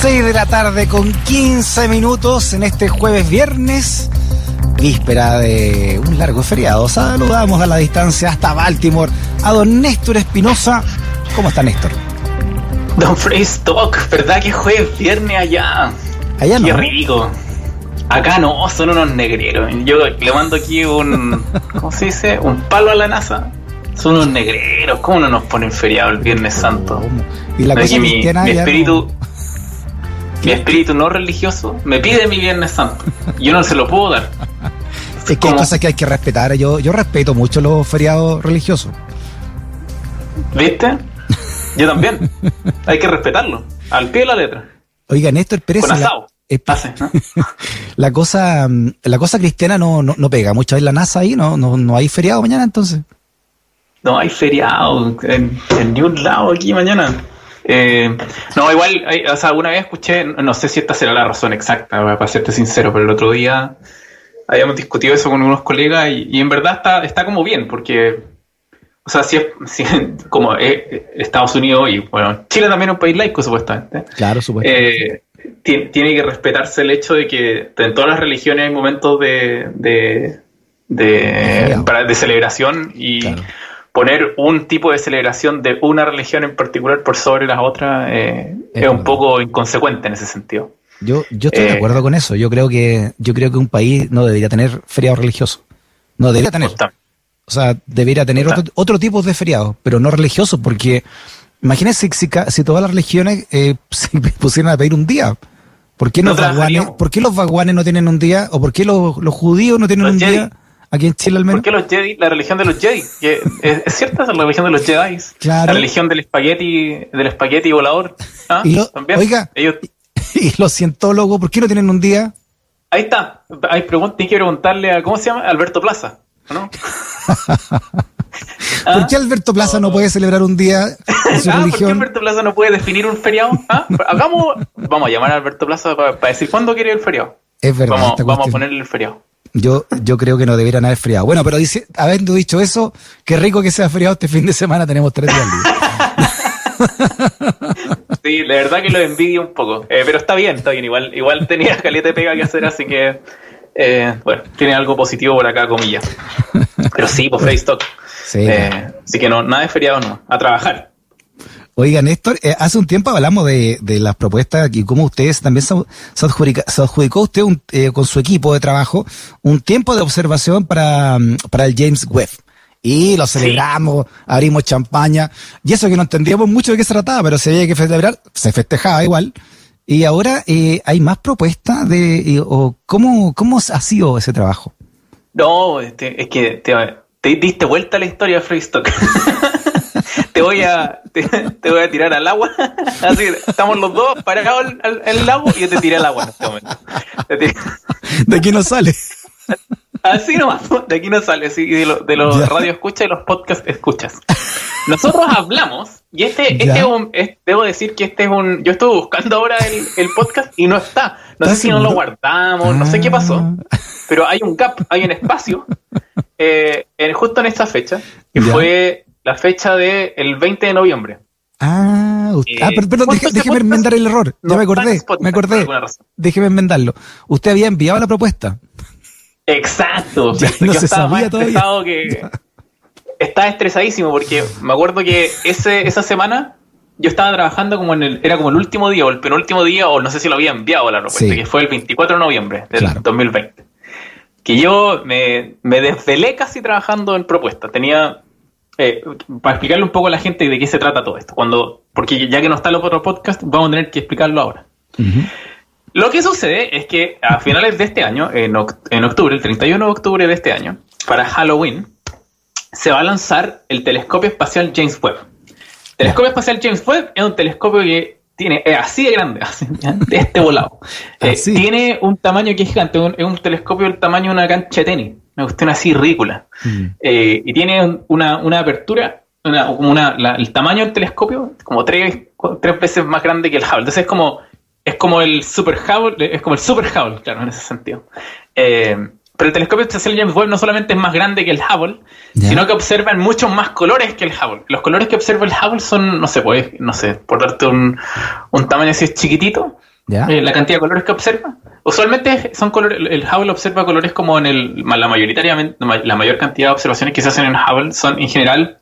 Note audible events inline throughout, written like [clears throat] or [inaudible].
6 de la tarde con 15 minutos en este jueves viernes, víspera de un largo feriado. Saludamos a la distancia hasta Baltimore a don Néstor Espinosa. ¿Cómo está Néstor? Don Frey Stock, ¿verdad que jueves viernes allá? Allá no. Qué rico. Acá no, son unos negreros. Yo le mando aquí un. [laughs] ¿Cómo se dice? Un palo a la NASA. Son unos negreros. ¿Cómo no nos ponen feriado el Viernes Santo? Y la cosa mi, mi espíritu. no- [laughs] Mi espíritu no religioso me pide mi Viernes Santo. Yo no se lo puedo dar. [laughs] Es que hay cosas que hay que respetar. Yo, yo respeto mucho los feriados religiosos. ¿Viste? Yo también. Hay que respetarlo. Al pie de la letra. Oiga, Néstor Pérez. Con la- asado. Hace, ¿no? [laughs] La cosa, mm, la cosa cristiana no, no, no pega mucho en la NASA ahí, no, no, no hay feriado mañana entonces. No hay feriado en, en ni un lado aquí mañana. Eh, no, igual, hay- o sea, alguna vez escuché, no sé si esta será la razón exacta, para serte sincero, pero el otro día habíamos discutido eso con unos colegas y, y en verdad está, está como bien, porque, o sea, si es [laughs] si es como eh, Estados Unidos y, bueno, Chile también es un país laico, supuestamente. Claro, supuesto. Eh, ti- tiene que respetarse el hecho de que en todas las religiones hay momentos de, de, de, para- de celebración y Claro. Poner un tipo de celebración de una religión en particular por sobre las otras eh, Es es un poco inconsecuente en ese sentido. Yo, yo estoy de eh, acuerdo con eso. Yo creo que, yo creo que un país no debería tener feriado religioso. No debería tener. O sea, debería tener otro, otro tipo de feriados, pero no religiosos, porque imagínense si, si todas las religiones eh, [laughs] se pusieran a pedir un día. ¿Por qué, No los vaguanes. ¿Por qué los vaguanes no tienen un día? ¿O por qué los, los judíos no tienen Los un Jedi. día? Aquí en Chile al menos. ¿Por qué los Jedi, la religión de los Jedi? Que ¿Es, es cierta esa la religión de los Jedi? Claro. La religión del espagueti, del espagueti volador. ¿Ah? Y lo- ¿También? oiga. Ellos, y los cientólogos, ¿por qué no tienen un día? ahí está. Hay pregun- Tienes que preguntarle a, ¿cómo se llama? Alberto Plaza. ¿No? [laughs] ¿Por qué Alberto Plaza no puede celebrar un día en su [laughs] Ah, ¿por qué religión? Alberto Plaza no puede definir un feriado? ¿Ah? Hagamos, vamos a llamar a Alberto Plaza para, decir cuándo quiere el feriado. Es verdad. Vamos, vamos a ponerle el feriado. Yo, yo creo que no deberían haber feriado. Bueno, pero dice, habiendo dicho eso, qué rico que sea feriado este fin de semana, tenemos tres días libres. [laughs] Sí, la verdad que lo envidio un poco. Eh, pero está bien, está bien. Igual, igual tenía caleta de pega que hacer, así que eh, bueno, tiene algo positivo por acá, comillas. Pero sí, pues Facebook. Sí. Eh, así que no, nada de feriado no. A trabajar. Oiga, Néstor, eh, hace un tiempo hablamos de, de las propuestas y cómo ustedes también se, se adjudica- se adjudicó usted un- eh, con su equipo de trabajo un tiempo de observación para, mm, para el James Webb. Y lo celebramos, abrimos champaña, y eso que no entendíamos mucho de qué se trataba, pero se había que celebrar, se festejaba igual. Y ahora eh, hay más propuestas de, o cómo, cómo ha sido ese trabajo. No, este, es que te, te diste vuelta a la historia de Freestock. [laughs] te voy a te, te voy a tirar al agua. [laughs] Así, estamos los dos parados al- al lago y yo te tiré al agua en este momento. De aquí no sale. Así nomás, de aquí no sale, sí, de, lo- de los radio escuchas y los podcast escuchas. Nosotros hablamos, y este, este es un, es- debo decir que este es un, yo estuve buscando ahora el, el podcast y no está. No sé ¿Estás si no lo guardamos, no sé qué pasó, Ah. pero hay un gap, hay un espacio, eh, en- justo en esta fecha, que Ya. fue la fecha del 20 de noviembre. Ah, usted- Eh, ah, per- perdón, ¿cuánto deje- ese déjeme enmendar el error. No ya me acordé, Spotify, me acordé. Déjeme enmendarlo. Usted había enviado la propuesta. Exacto. [laughs] Ya Yo no se estaba más sabía todavía. que. [laughs] Estaba estresadísimo porque me acuerdo que ese, esa semana yo estaba trabajando como en el. Era como el último día o el penúltimo día, o no sé si lo había enviado la propuesta, Sí. que fue el 24 de noviembre del Claro. 2020. Que yo me, me desvelé casi trabajando en propuestas. Tenía. Eh, para explicarle un poco a la gente de qué se trata todo esto. Cuando, porque ya que no está el otro podcast, vamos a tener que explicarlo ahora. Lo que sucede es que a finales de este año, en, oc- en octubre, el 31 de octubre de este año, para Halloween, se va a lanzar el telescopio espacial James Webb. El telescopio espacial James Webb es un telescopio que tiene, es así de grande, [laughs] de este volado. [laughs] Eh, tiene un tamaño que es gigante, es un telescopio del tamaño de una cancha de tenis, una cuestión así ridícula. Mm. Eh, y tiene una, apertura, una, el tamaño del telescopio, como tres, tres veces más grande que el Hubble. Entonces es como, es como el Super Hubble, es como el Super Hubble, claro, en ese sentido. Eh, pero el telescopio espacial James Webb no solamente es más grande que el Hubble, sino que observa en muchos más colores que el Hubble. Los colores que observa el Hubble son, no sé, pues, no sé, por darte un, tamaño así chiquitito, eh, la cantidad de colores que observa. Usualmente son colores, el Hubble observa colores como en el, la mayoritariamente, la mayor cantidad de observaciones que se hacen en Hubble son en general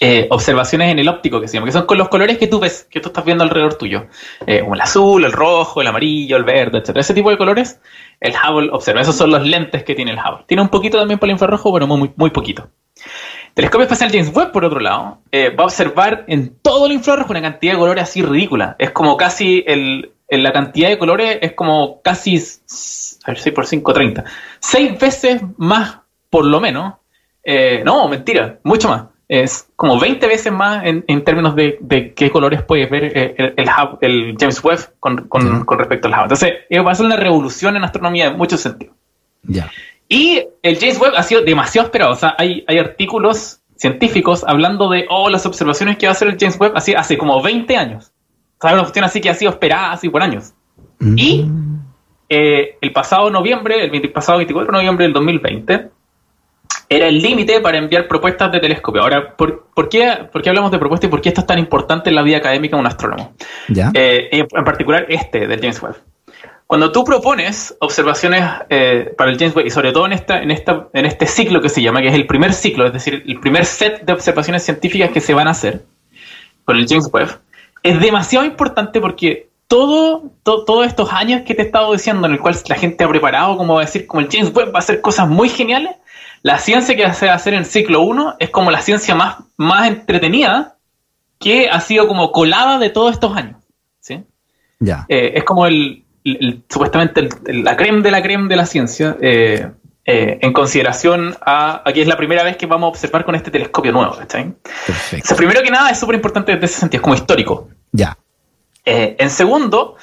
eh, observaciones en el óptico que se llama, que son con los colores que tú ves, que tú estás viendo alrededor tuyo, eh, como el azul, el rojo, el amarillo, el verde, etcétera. Ese tipo de colores, el Hubble observa. Esos son los lentes que tiene el Hubble. Tiene un poquito también para el infrarrojo, pero muy, muy poquito. El telescopio espacial James Webb, por otro lado, va a observar en todo el infrarrojo una cantidad de colores así ridícula. Es como casi el, la cantidad de colores es como casi, a ver, 6 por 5, 30. Seis veces más, por lo menos. no, mentira, mucho más es como 20 veces más en, términos de, qué colores puedes ver eh, el, el, James Webb con, respecto al Hubble. Entonces, va a ser una revolución en astronomía en muchos sentidos. Y el James Webb ha sido demasiado esperado. O sea, hay, hay artículos científicos hablando de, oh, las observaciones que va a hacer el James Webb hace, hace como 20 años. O sea, una cuestión así que ha sido esperada así por años. Mm. Y eh, el pasado noviembre, el pasado 24 de noviembre del 2020, era el límite para enviar propuestas de telescopio. Ahora, ¿por, qué, hablamos de propuestas y por qué esto es tan importante en la vida académica de un astrónomo? Eh, en particular este del James Webb. Cuando tú propones observaciones eh, para el James Webb, y sobre todo en, esta, en, esta, en este ciclo que se llama, que es el primer ciclo, es decir, el primer set de observaciones científicas que se van a hacer con el James Webb, es demasiado importante porque todo, todos estos años que te he estado diciendo, en el cual la gente ha preparado, como decir, como el James Webb va a hacer cosas muy geniales, la ciencia que se va a hacer en ciclo 1 es como la ciencia más, más entretenida que ha sido como colada de todos estos años. ¿sí? Ya. Eh, es como el, supuestamente la creme de la creme de la ciencia. Eh, eh, en consideración a aquí es la primera vez que vamos a observar con este telescopio nuevo, Perfecto. primero que nada es súper importante desde ese sentido, es como histórico. Ya. en segundo,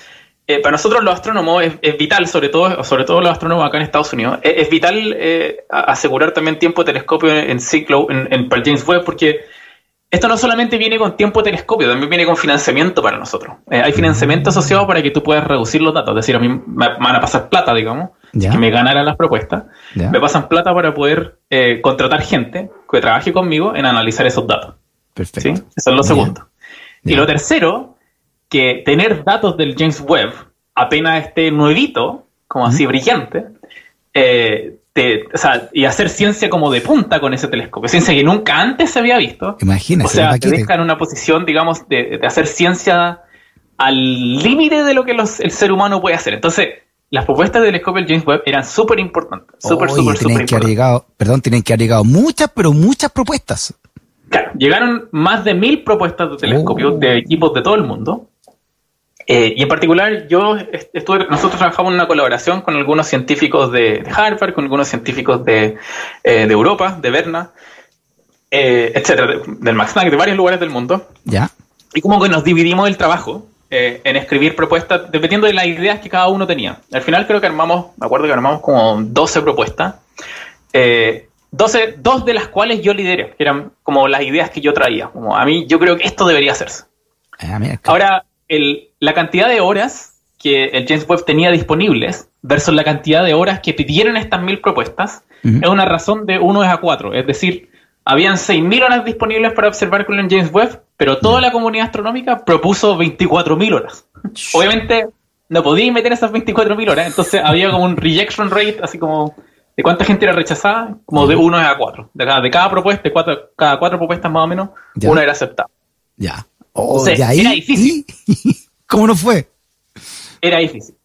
eh, para nosotros los astrónomos es, vital, sobre todo, sobre todo los astrónomos acá en Estados Unidos, es, vital eh, asegurar también tiempo de telescopio en, ciclo, en, para James Webb, porque esto no solamente viene con tiempo de telescopio, también viene con financiamiento para nosotros. Eh, hay financiamiento asociado para que tú puedas reducir los datos, es decir, a mí me van a pasar plata, digamos, que me ganaran las propuestas, me pasan plata para poder contratar gente que trabaje conmigo en analizar esos datos. Perfecto. Eso es lo segundo. Y lo tercero que tener datos del James Webb, apenas esté nuevito, como así brillante, eh, o sea, y hacer ciencia como de punta con ese telescopio, ciencia que nunca antes se había visto. Imagínese. O sea, te deja en una posición, digamos, de, hacer ciencia al límite de lo que el ser humano puede hacer. Entonces, las propuestas del telescopio James Webb eran súper importantes. Súper, súper, súper importantes. Perdón, tienen que haber llegado muchas, pero muchas propuestas. Claro, llegaron más de mil propuestas de telescopio oh. de equipos de todo el mundo. Eh, y en particular, yo estuve, nosotros trabajamos en una colaboración con algunos científicos de, Harvard, con algunos científicos de, eh, Europa, de Berna, eh, etcétera, del Max Planck, de varios lugares del mundo. Ya. Y como que nos dividimos el trabajo en escribir propuestas, dependiendo de las ideas que cada uno tenía. Al final creo que armamos, me acuerdo que armamos como 12 propuestas. 12, dos de las cuales yo lideré, que eran como las ideas que yo traía. Como a mí, yo creo que esto debería hacerse. Ah, Ahora, la cantidad de horas que el James Webb tenía disponibles versus la cantidad de horas que pidieron estas mil propuestas es una razón de 1 a 4. Es decir, habían 6.000 horas disponibles para observar con el James Webb, pero toda la comunidad astronómica propuso 24.000 horas. Obviamente no podía meter esas 24.000 horas, entonces había como un rejection rate, así como de cuánta gente era rechazada, como de 1 a 4. De cada, de cada propuesta, de cuatro, cada cuatro propuestas más o menos, una era aceptada. Ya. Oh, era difícil. [laughs] ¿Cómo no fue? Era difícil.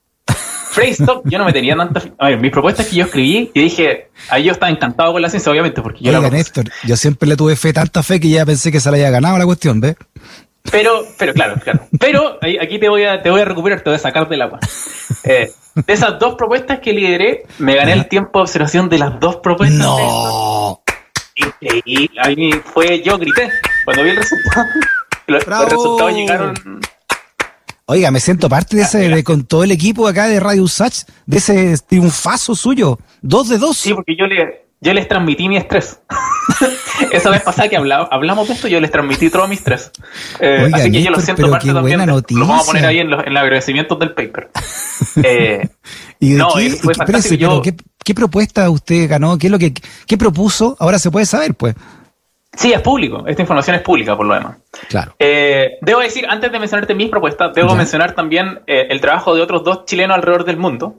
Freestop, yo no me tenía tanta A ver, mis propuestas que yo escribí, y dije, ahí yo estaba encantado con la ciencia, obviamente, porque yo Oiga, Néstor, yo siempre le tuve fe, tanta fe, que ya pensé que se le había ganado la cuestión, ¿ves? Pero, pero claro, claro. Pero aquí te voy a, te voy a recuperar, te voy a sacar del agua. Eh, de esas dos propuestas que lideré, me gané el tiempo de observación de las dos propuestas. No. Y, ahí fue, yo grité. Cuando vi el resultado, los, resultados llegaron Oiga, me siento parte de ese, de, con todo el equipo acá de Radio Usach, de ese triunfazo suyo. Dos de dos. Sí, porque yo le, yo les transmití mi estrés. [laughs] Esa vez pasada que hablamos, hablamos de esto, yo les transmití todo mi estrés. Eh, Oiga, así que yo lo Néstor, siento pero parte qué también. buena de- lo vamos a poner ahí en los, en los agradecimientos del paper. [laughs] Eh, ¿Y de No, qué, y fue fantástico. Yo- ¿qué, qué propuesta usted ganó? ¿Qué es lo que qué propuso? Ahora se puede saber, pues. Sí, es público. Esta información es pública, por lo demás. Claro. Eh, debo decir, antes de mencionarte mis propuestas, debo mencionar también eh, el trabajo de otros dos chilenos alrededor del mundo,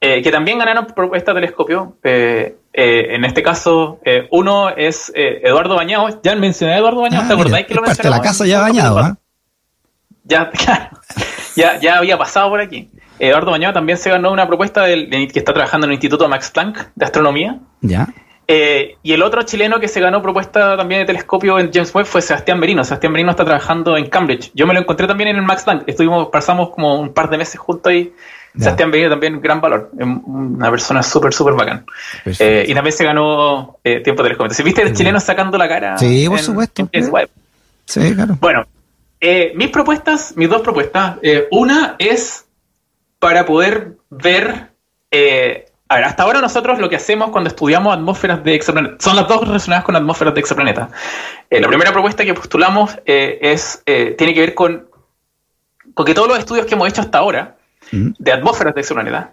eh, que también ganaron propuesta telescopio. Eh, en este caso, uno es Eduardo Bañados. Ya mencioné a Eduardo Bañados, Ah, ¿te acordáis que lo de la casa ya bañado, ¿ah? Ya, [laughs] claro. ya, ya había pasado por aquí. Eduardo Bañado también se ganó una propuesta del, de- que está trabajando en el Instituto Max Planck de Astronomía. Ya. Eh, y el otro chileno que se ganó propuesta también de telescopio en James Webb fue Sebastián Merino. Sebastián Merino está trabajando en Cambridge. Yo me lo encontré también en el Max Planck. Estuvimos, pasamos como un par de meses juntos ahí. Ya. Sebastián Merino también gran valor. Una persona súper, súper bacán. Eh, y también se ganó eh, tiempo de telescopio. Entonces, ¿viste el chileno sacando la cara? Sí, por en- supuesto. en James Webb? Sí, claro. Bueno, mis propuestas, mis dos propuestas. una es para poder ver. A ver, hasta ahora nosotros lo que hacemos cuando estudiamos atmósferas de exoplanetas, son las dos relacionadas con atmósferas de exoplanetas. Eh, la primera propuesta que postulamos eh, es eh, tiene que ver con, con que todos los estudios que hemos hecho hasta ahora de atmósferas de exoplanetas,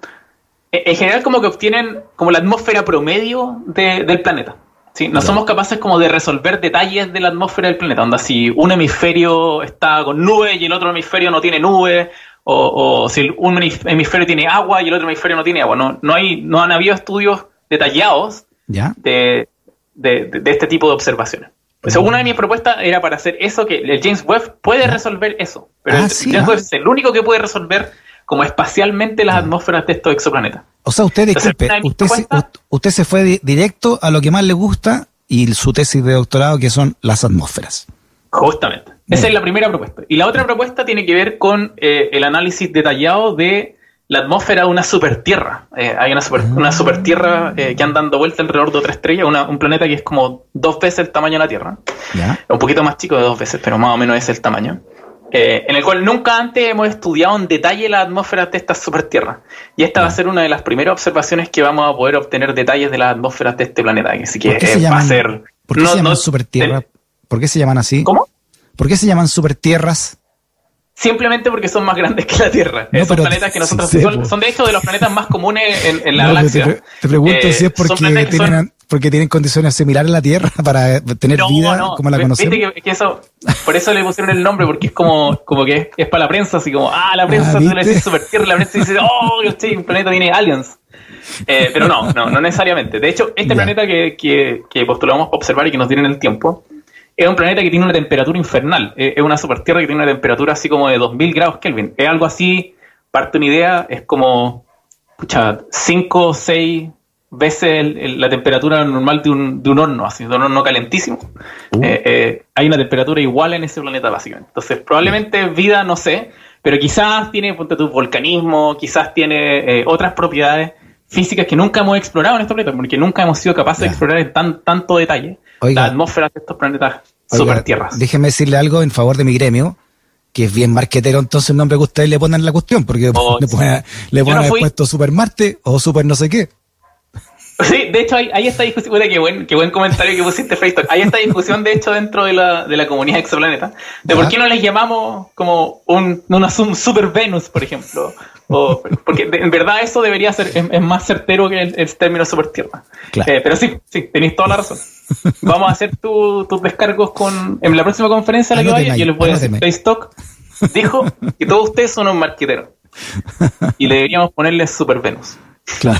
en general como que obtienen como la atmósfera promedio de- del planeta. ¿Sí? No somos capaces como de resolver detalles de la atmósfera del planeta. Onda, si un hemisferio está con nube y el otro hemisferio no tiene nube, o, o si un hemis- hemisferio tiene agua y el otro hemisferio no tiene agua. No, no, hay, no han habido estudios detallados Ya. de, de- de- este tipo de observaciones. Pues una de mis propuestas era para hacer eso, que el James Webb puede resolver eso, pero Ah, el sí, James ah. Webb es el único que puede resolver como espacialmente las atmósferas de estos exoplanetas. O sea, usted, disculpe, usted se, usted se fue di- directo a lo que más le gusta y su tesis de doctorado, que son las atmósferas. Justamente. Esa es la primera propuesta. Y la otra propuesta tiene que ver con eh, el análisis detallado de la atmósfera de una supertierra. Eh, hay una, super, una supertierra eh, que anda dando vuelta alrededor de otra estrella, una- un planeta que es como dos veces el tamaño de la Tierra. ¿Ya? un poquito más chico de dos veces, pero más o menos es el tamaño, eh, en el cual nunca antes hemos estudiado en detalle las atmósferas de estas supertierras. Y esta va a ser una de las primeras observaciones que vamos a poder obtener detalles de las atmósferas de este planeta. Así que ¿Por qué eh, se va a llaman, ser... ¿por qué no- se llaman no- supertierra? ten- ¿Por qué se llaman así? ¿Cómo? ¿Por qué se llaman supertierras? Simplemente porque son más grandes que la Tierra. No, Esos pero- planetas que nosotros son, de hecho de los planetas más comunes en, en la No, galaxia. te, pre- te pregunto Eh, si es porque tienen, porque tienen condiciones similares a la Tierra [laughs] para tener No, vida no, como la conocemos. Que, que eso, por eso le pusieron el nombre, porque es como, como que es, es para la prensa, así como, ah, la prensa Ah, se le dice super tierra, la prensa dice, oh, este planeta tiene aliens. Eh, pero no, no, no necesariamente. De hecho, este Ya. planeta que, que, que postulamos para observar y que nos tiene en el tiempo, es un planeta que tiene una temperatura infernal. Eh, es una supertierra que tiene una temperatura así como de 2000 grados Kelvin. Es algo así, parte una idea, es como, pucha, 5 o 6 veces el- el- la temperatura normal de un, de un horno, así, de un horno calentísimo. Uh. Eh, eh, hay una temperatura igual en ese planeta, básicamente. Entonces, probablemente vida, no sé, pero quizás tiene, ponte tu volcanismo, quizás tiene eh, otras propiedades físicas que nunca hemos explorado en este planeta, porque nunca hemos sido capaces de explorar en tan, tanto detalle Oiga. las atmósferas de estos planetas Oiga, supertierras. Déjeme decirle algo en favor de mi gremio, que es bien marquetero entonces el nombre que ustedes le ponen en la cuestión, porque Oh, [laughs] le sí. ponen, le ponen no fui. puesto Super Marte o Super no sé qué. [laughs] Sí, de hecho, hay, hay esta discusión, qué buen, qué buen comentario que pusiste, Facebook. Hay esta discusión, de hecho, dentro de la, de la comunidad exoplaneta, de por qué no les llamamos como un, una super Venus, por ejemplo. O, porque de- en verdad eso debería ser, es, es más certero que el, el término super tierra. Claro. Eh, pero sí, sí, tenéis toda la razón. Vamos a hacer tu- tus descargos con, en la próxima conferencia a la que vaya, yo les voy a decir, dijo que todos ustedes son un marqueteros. Y le deberíamos ponerle super Venus. Claro.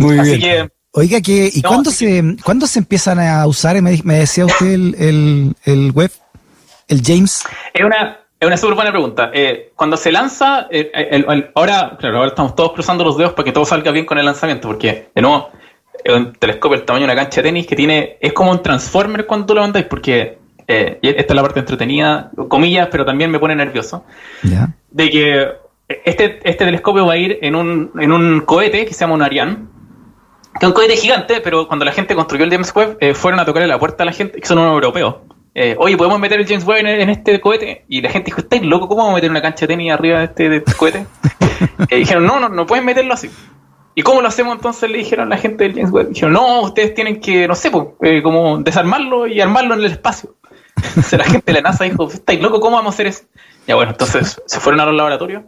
Muy Así bien. que Oiga, que, ¿y No, cuándo, se, ¿cuándo se empiezan a usar, me, me decía usted, el, el, el web, el James? Es una, es una súper buena pregunta. Eh, cuando se lanza, eh, el- el- ahora, claro, ahora estamos todos cruzando los dedos para que todo salga bien con el lanzamiento, porque, de nuevo, es un telescopio del tamaño de una cancha de tenis que tiene, es como un transformer cuando tú lo mandáis, porque eh, y esta es la parte entretenida, comillas, pero también me pone nervioso, Ya. de que este, este telescopio va a ir en un, en un cohete que se llama un Ariane, que es un cohete gigante, pero cuando la gente construyó el James Webb, eh, fueron a tocarle la puerta a la gente, que son unos europeos, eh, oye, ¿podemos meter el James Webb en, este cohete? Y la gente dijo, ¿estáis loco? ¿Cómo vamos a meter una cancha de tenis arriba de este, de este cohete? y [laughs] dijeron, no, no, no pueden meterlo así. ¿Y cómo lo hacemos entonces? Le dijeron a la gente del James Webb. Dijeron, no, ustedes tienen que, no sé, pues, como desarmarlo y armarlo en el espacio. Entonces la gente de la NASA dijo, ¿estáis loco? ¿Cómo vamos a hacer eso? Ya bueno, entonces se fueron a los laboratorios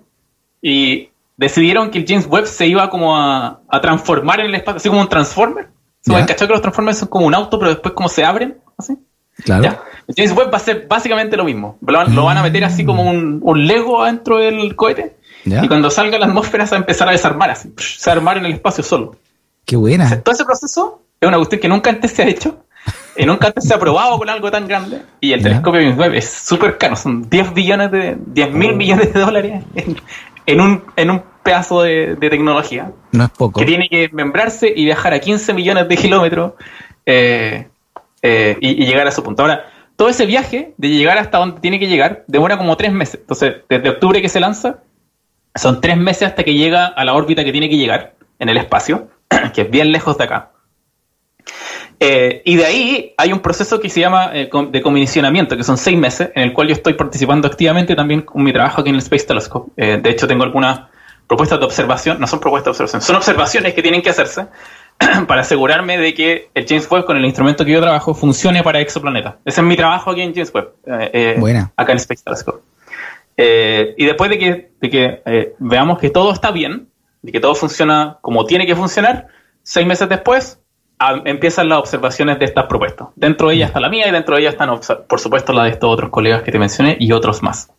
y decidieron que el James Webb se iba como a, transformar en el espacio, así como un transformer. ¿Se han cachado que los transformers son como un auto, pero después como se abren? Así. Claro. El James Webb va a ser básicamente lo mismo. Lo, van a meter así como un, un Lego dentro del cohete. Y cuando salga la atmósfera se va a empezar a desarmar así. Se va a armar en el espacio solo. Qué buena. todo ese proceso es una cuestión que nunca antes se ha hecho. Y nunca antes se ha probado con algo tan grande. Y el telescopio James Webb es súper caro. Son 10 billones de 10 mil millones de dólares en, un, en un pedazo de, tecnología. No es poco. Que tiene que membrarse y viajar a 15 millones de kilómetros eh, eh, y, llegar a su punto. Ahora, todo ese viaje de llegar hasta donde tiene que llegar demora como tres meses. Entonces, desde octubre que se lanza, son tres meses hasta que llega a la órbita que tiene que llegar en el espacio, [clears throat] que es bien lejos de acá. Eh, y de ahí hay un proceso que se llama eh, de comisionamiento, que son seis meses, en el cual yo estoy participando activamente también con mi trabajo aquí en el Space Telescope. Eh, de hecho, tengo algunas propuestas de observación, no son propuestas de observación, son observaciones que tienen que hacerse [clears throat] para asegurarme de que el James Webb con el instrumento que yo trabajo funcione para exoplanetas. Ese es mi trabajo aquí en James Webb, acá en Space Telescope. y después de que, de que veamos que todo está bien, de que todo funciona como tiene que funcionar, seis meses después empiezan las observaciones de estas propuestas. Dentro de ellas está la mía y dentro de ellas están, por supuesto, la de estos otros colegas que te mencioné y otros más.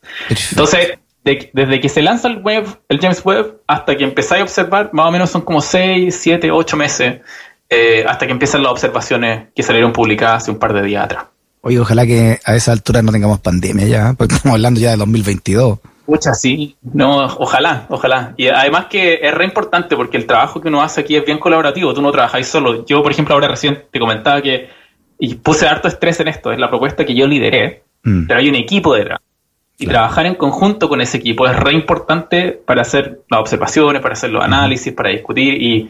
Entonces, desde que se lanza el web, el James Webb, hasta que empezáis a observar, más o menos son como 6, 7, 8 meses, eh, hasta que empiezan las observaciones que salieron publicadas hace un par de días atrás. Oye, ojalá que a esa altura no tengamos pandemia ya, porque estamos hablando ya de 2022. Muchas, sí. No, ojalá, ojalá. Y además que es re importante porque el trabajo que uno hace aquí es bien colaborativo. Tú no trabajáis solo. Yo, por ejemplo, ahora recién te comentaba que, y puse harto estrés en esto, es la propuesta que yo lideré, mm. pero hay un equipo detrás. Y trabajar en conjunto con ese equipo es re importante para hacer las observaciones, para hacer los análisis, para discutir. Y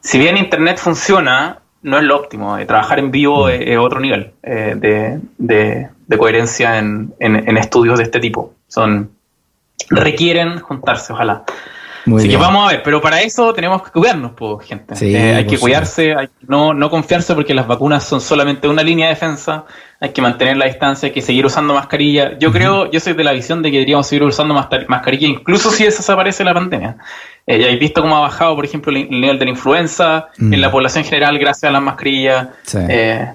si bien Internet funciona, no es lo óptimo. Eh, trabajar en vivo es, otro nivel eh, de, de, coherencia en, en estudios de este tipo. Son requieren juntarse, ojalá. Así que vamos a ver, pero para eso tenemos que cuidarnos, pues, gente. Eh, hay que cuidarse, hay que no, no confiarse porque las vacunas son solamente una línea de defensa, hay que mantener la distancia, hay que seguir usando mascarilla. Yo creo, yo soy de la visión de que deberíamos seguir usando mascarilla, incluso si desaparece la pandemia. Eh, ya habéis visto cómo ha bajado, por ejemplo, el, nivel de la influenza en la mm. población general gracias a las mascarillas. Eh,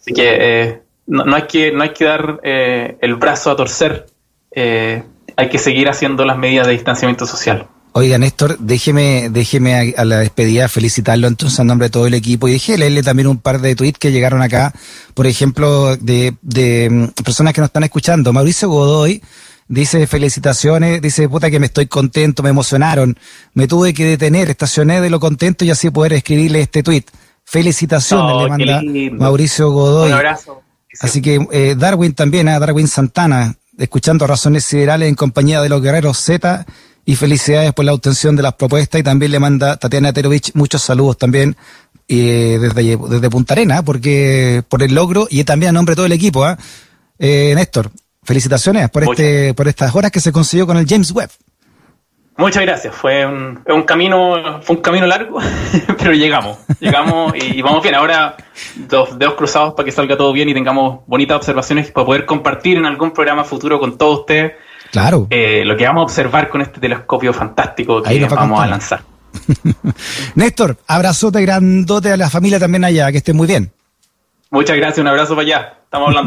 así que no, no, hay que no hay que dar el brazo a torcer hay que seguir haciendo las medidas de distanciamiento social. Oiga, Néstor, déjeme, déjeme a, la despedida felicitarlo entonces en nombre de todo el equipo y déjeme leerle también un par de tweets que llegaron acá, por ejemplo, de, de mm, personas que nos están escuchando. Mauricio Godoy dice felicitaciones, dice puta que me estoy contento, me emocionaron, me tuve que detener, estacioné de lo contento y así poder escribirle este tweet. Felicitaciones, le manda Mauricio Godoy. Un abrazo. Así que eh, Darwin también, a ¿eh? Darwin Santana, escuchando Razones Siderales en compañía de los guerreros Z y felicidades por la obtención de las propuestas y también le manda Tatiana Terovich muchos saludos también eh, desde, desde Punta Arena porque por el logro y también a nombre de todo el equipo. ¿ah? Eh, Néstor, felicitaciones por, este, por estas horas que se consiguió con el James Webb. Muchas gracias. Fue un, un camino, fue un camino largo, [laughs] pero llegamos, llegamos y, vamos bien. Ahora dos dedos cruzados para que salga todo bien y tengamos bonitas observaciones para poder compartir en algún programa futuro con todos ustedes. Claro. Eh, lo que vamos a observar con este telescopio fantástico que vamos a lanzar. [laughs] Néstor, abrazote grandote a la familia también allá, que estén muy bien. Muchas gracias, un abrazo para allá. Estamos hablando.